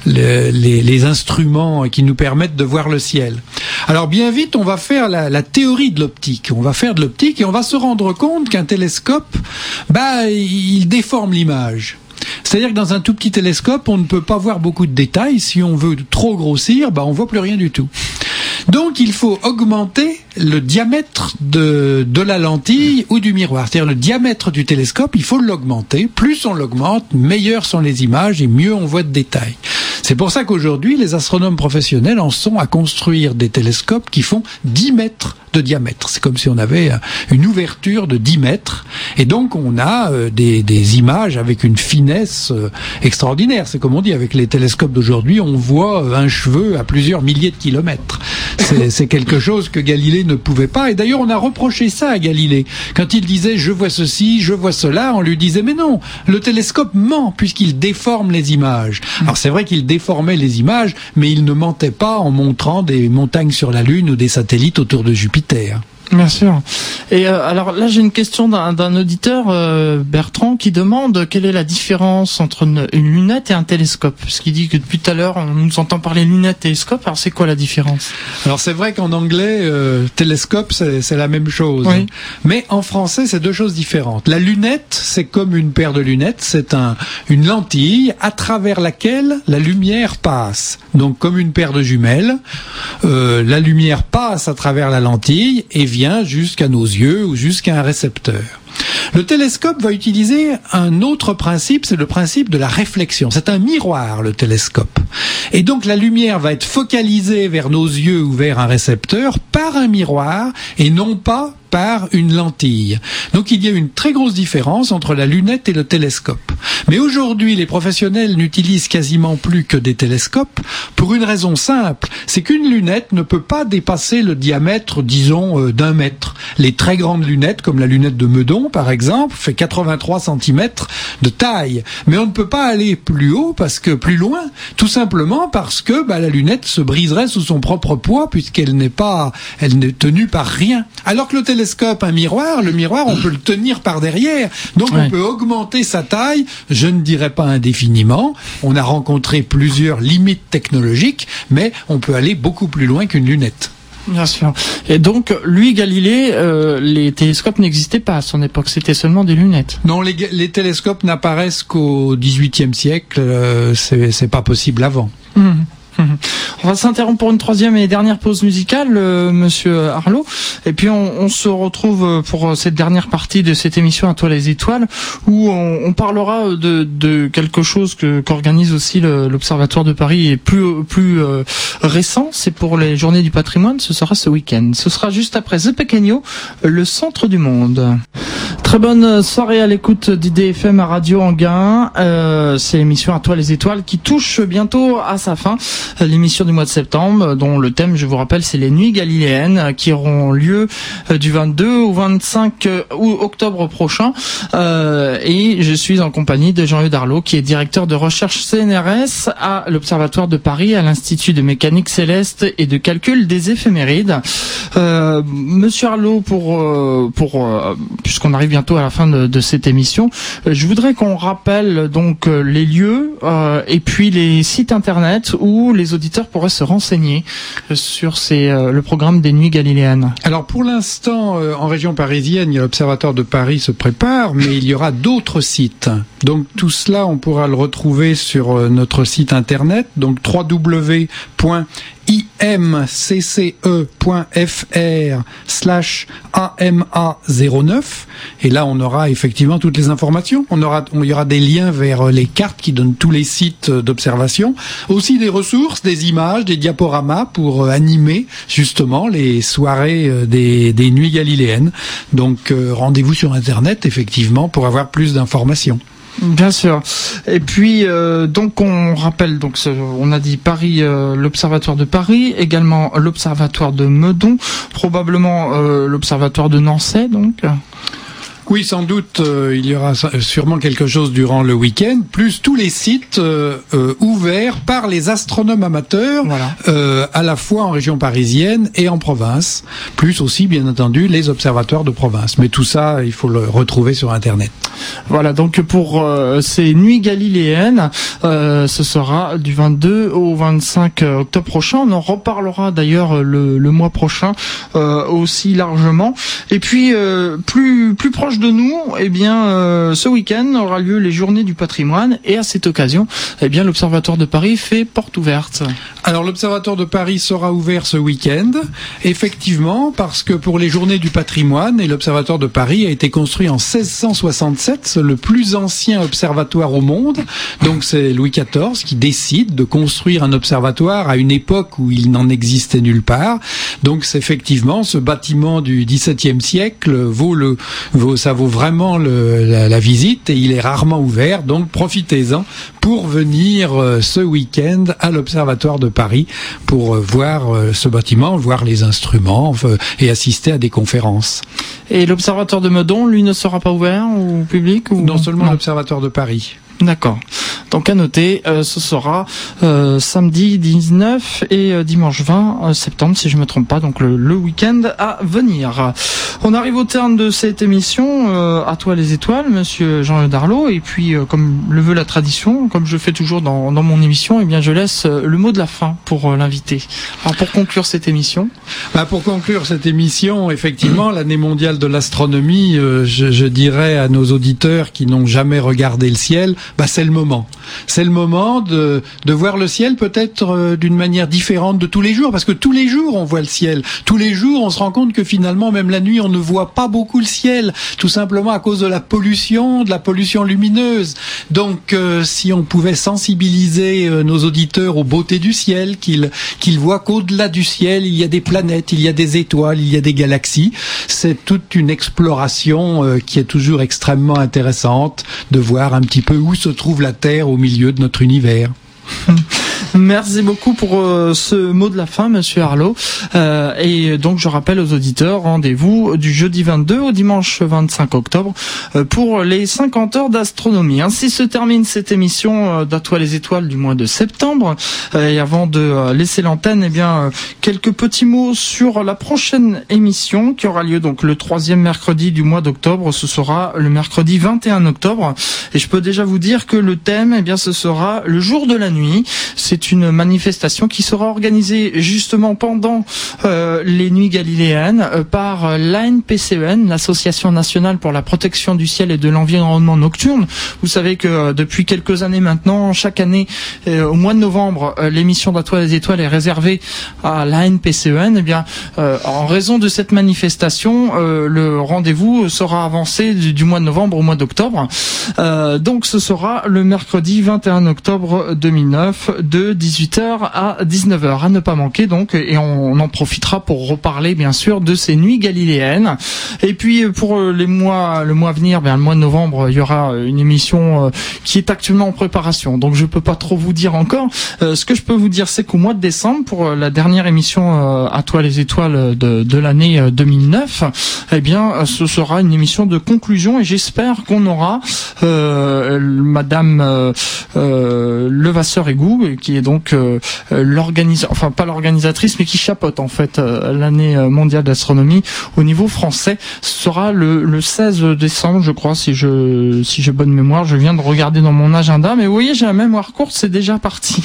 le, les, les, instruments qui nous permettent de voir le ciel. Alors, bien vite, on va faire la, la théorie de l'optique. On va faire de l'optique et on va se rendre compte qu'un télescope, bah, il déforme l'image. C'est-à-dire que dans un tout petit télescope, on ne peut pas voir beaucoup de détails. Si on veut trop grossir, bah on voit plus rien du tout. Donc il faut augmenter le diamètre de, de la lentille ou du miroir. C'est-à-dire le diamètre du télescope, il faut l'augmenter. Plus on l'augmente, meilleures sont les images et mieux on voit de détails. C'est pour ça qu'aujourd'hui, les astronomes professionnels en sont à construire des télescopes qui font 10 mètres de diamètre. C'est comme si on avait une ouverture de 10 mètres. Et donc, on a euh, des, des images avec une finesse euh, extraordinaire. C'est comme on dit, avec les télescopes d'aujourd'hui, on voit euh, un cheveu à plusieurs milliers de kilomètres. *laughs* C'est quelque chose que Galilée ne pouvait pas. Et d'ailleurs, on a reproché ça à Galilée. Quand il disait je vois ceci, je vois cela, on lui disait mais non, le télescope ment puisqu'il déforme les images. Alors c'est vrai qu'il déformait les images, mais il ne mentait pas en montrant des montagnes sur la Lune ou des satellites autour de Jupiter. Bien sûr. Et euh, alors là, j'ai une question d'un auditeur, euh, Bertrand, qui demande quelle est la différence entre une, lunette et un télescope. Parce qu'il dit que depuis tout à l'heure, on nous entend parler lunette, télescope. Alors c'est quoi la différence? Alors c'est vrai qu'en anglais, euh, télescope, c'est la même chose. Oui. Mais en français, c'est deux choses différentes. La lunette, c'est comme une paire de lunettes. C'est un, une lentille à travers laquelle la lumière passe. Donc comme une paire de jumelles, la lumière passe à travers la lentille et vient jusqu'à nos yeux ou jusqu'à un récepteur. Le télescope va utiliser un autre principe, c'est le principe de la réflexion. C'est un miroir, le télescope. Et donc la lumière va être focalisée vers nos yeux ou vers un récepteur par un miroir et non pas par une lentille. Donc il y a une très grosse différence entre la lunette et le télescope. Mais aujourd'hui, les professionnels n'utilisent quasiment plus que des télescopes pour une raison simple, c'est qu'une lunette ne peut pas dépasser le diamètre, disons, euh, d'un mètre. Les très grandes lunettes, comme la lunette de Meudon par exemple, fait 83 cm de taille. Mais on ne peut pas aller plus haut parce que plus loin, tout simplement parce que bah, la lunette se briserait sous son propre poids puisqu'elle n'est pas, elle n'est tenue par rien. Alors que le télescope, un miroir, le miroir, on peut le tenir par derrière. Donc on peut augmenter sa taille, je ne dirais pas indéfiniment. On a rencontré plusieurs limites technologiques, mais on peut aller beaucoup plus loin qu'une lunette. Bien sûr. Et donc, lui, Galilée, euh, les télescopes n'existaient pas à son époque, c'était seulement des lunettes. Non, les, les télescopes n'apparaissent qu'au XVIIIe siècle, euh, c'est pas possible avant. Mmh. On va s'interrompre pour une troisième et dernière pause musicale, euh, Monsieur Arlo, et puis on, se retrouve pour cette dernière partie de cette émission à toi les étoiles, où on, parlera de, quelque chose que qu'organise aussi l'Observatoire de Paris et plus plus euh, récent, c'est pour les Journées du Patrimoine. Ce sera ce week-end. Ce sera juste après The Pequeño, le centre du monde. Très bonne soirée à l'écoute d'IDFM à Radio Anguin. Euh, c'est l'émission à toi les étoiles qui touche bientôt à sa fin l'émission du mois de septembre, dont le thème, je vous rappelle, c'est les nuits galiléennes qui auront lieu euh, du 22 au 25 euh, octobre prochain. Euh, et je suis en compagnie de Jean-Louis Darlot, qui est directeur de recherche CNRS à l'Observatoire de Paris, à l'Institut de mécanique céleste et de calcul des éphémérides. Monsieur Arlot, pour, pour puisqu'on arrive bientôt à la fin de, de cette émission, je voudrais qu'on rappelle donc les lieux et puis les sites internet où les auditeurs pourraient se renseigner euh, sur euh, le programme des Nuits Galiléennes Alors pour l'instant, euh, en région parisienne, l'Observatoire de Paris se prépare, mais il y aura d'autres sites. Donc tout cela, on pourra le retrouver sur notre site internet, donc www imcce.fr slash AMA09 et là on aura effectivement toutes les informations. On aura, il y aura des liens vers les cartes qui donnent tous les sites d'observation, aussi des ressources, des images, des diaporamas pour euh, animer justement les soirées euh, des, des nuits galiléennes. Donc euh, rendez-vous sur internet effectivement pour avoir plus d'informations. Bien sûr. Et puis euh, donc on rappelle donc on a dit Paris, euh, l'observatoire de Paris, également l'observatoire de Meudon, probablement euh, l'observatoire de Nancy donc. Oui, sans doute, euh, il y aura sûrement quelque chose durant le week-end, plus tous les sites euh, euh, ouverts par les astronomes amateurs, à la fois en région parisienne et en province, plus aussi, bien entendu, les observatoires de province. Mais tout ça, il faut le retrouver sur Internet. Voilà, donc pour ces nuits galiléennes, ce sera du 22 au 25 octobre prochain. On en reparlera d'ailleurs le, le, mois prochain aussi largement. Et puis, plus, plus proche de nous, eh bien, euh, ce week-end aura lieu les Journées du patrimoine et à cette occasion, eh bien, l'Observatoire de Paris fait porte ouverte. Alors, l'Observatoire de Paris sera ouvert ce week-end, effectivement, parce que pour les Journées du patrimoine, et l'Observatoire de Paris a été construit en 1667, le plus ancien observatoire au monde. Donc, c'est Louis XIV qui décide de construire un observatoire à une époque où il n'en existait nulle part. Donc, c'est effectivement ce bâtiment du XVIIe siècle vaut le vaut ça vaut vraiment la, visite et il est rarement ouvert, donc profitez-en pour venir euh, ce week-end à l'Observatoire de Paris pour euh, voir euh, ce bâtiment, voir les instruments et assister à des conférences. Et l'Observatoire de Meudon, lui, ne sera pas ouvert au public ou... Non seulement l'Observatoire de Paris. D'accord. Donc à noter, euh, ce sera euh, samedi 19 et euh, dimanche 20 septembre, si je me trompe pas, donc le, week-end à venir. On arrive au terme de cette émission. à toi les étoiles, Monsieur Jean Darlot. Et puis, comme le veut la tradition, comme je fais toujours dans, dans mon émission, eh bien je laisse le mot de la fin pour l'invité. Alors pour conclure cette émission. Bah, pour conclure cette émission, effectivement, l'année mondiale de l'astronomie, je, je dirais à nos auditeurs qui n'ont jamais regardé le ciel, bah, c'est le moment. C'est le moment de, de voir le ciel peut-être euh, d'une manière différente de tous les jours, parce que tous les jours on voit le ciel. Tous les jours on se rend compte que finalement même la nuit on ne voit pas beaucoup le ciel, tout simplement à cause de la pollution, de la pollution lumineuse. Donc euh, si on pouvait sensibiliser euh, nos auditeurs aux beautés du ciel, qu'ils qu'ils voient qu'au-delà du ciel il y a des planètes, il y a des étoiles, il y a des galaxies, c'est toute une exploration qui est toujours extrêmement intéressante de voir un petit peu où se trouve la Terre milieu de notre univers. *laughs* Merci beaucoup pour euh, ce mot de la fin, Monsieur Arlo. Euh, et donc, je rappelle aux auditeurs, rendez-vous du jeudi 22 au dimanche 25 octobre euh, pour les 50 heures d'astronomie. Ainsi se termine cette émission d'Atoile les étoiles du mois de septembre. et avant de laisser l'antenne, eh bien, quelques petits mots sur la prochaine émission qui aura lieu donc le troisième mercredi du mois d'octobre. Ce sera le mercredi 21 octobre. Et je peux déjà vous dire que le thème, eh bien, ce sera le jour de la nuit. Une manifestation qui sera organisée justement pendant euh, les nuits galiléennes euh, par l'ANPCEN, l'Association nationale pour la protection du ciel et de l'environnement nocturne. Vous savez que euh, depuis quelques années maintenant, chaque année, au mois de novembre, l'émission d'Atoile des étoiles est réservée à l'ANPCEN. Eh bien, en raison de cette manifestation, le rendez-vous sera avancé du, mois de novembre au mois d'octobre. donc, ce sera le mercredi 21 octobre 2009 de 18h à 19h à ne pas manquer donc et on, en profitera pour reparler bien sûr de ces nuits galiléennes. Et puis pour les mois le mois à venir le mois de novembre il y aura une émission euh, qui est actuellement en préparation. Donc je peux pas trop vous dire encore. Euh, ce que je peux vous dire c'est qu'au mois de décembre pour la dernière émission euh, à toi les étoiles de, de l'année 2009 eh bien ce sera une émission de conclusion et j'espère qu'on aura madame euh, Levasseur Égou qui est donc euh, euh, l'organisateur, enfin pas l'organisatrice, mais qui chapeaute en fait euh, l'année mondiale d'astronomie au niveau français. Sera le, le 16 décembre, je crois, si je si j'ai bonne mémoire. Je viens de regarder dans mon agenda, mais vous voyez, j'ai la mémoire courte, c'est déjà parti.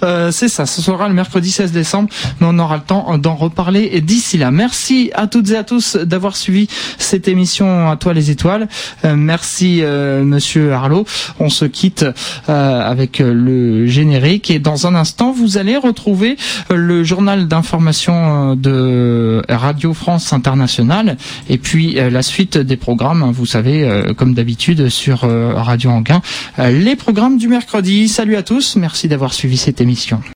*laughs* c'est ça, ce sera le mercredi 16 décembre, mais on aura le temps d'en reparler d'ici là. Merci à toutes et à tous d'avoir suivi cette émission à toi les étoiles. Merci euh, Monsieur Arlo. On se quitte avec le générique et dans un instant, vous allez retrouver euh, le journal d'information euh, de Radio France Internationale et puis euh, la suite des programmes, hein, vous savez, comme d'habitude sur Radio Anguin, les programmes du mercredi. Salut à tous, merci d'avoir suivi cette émission.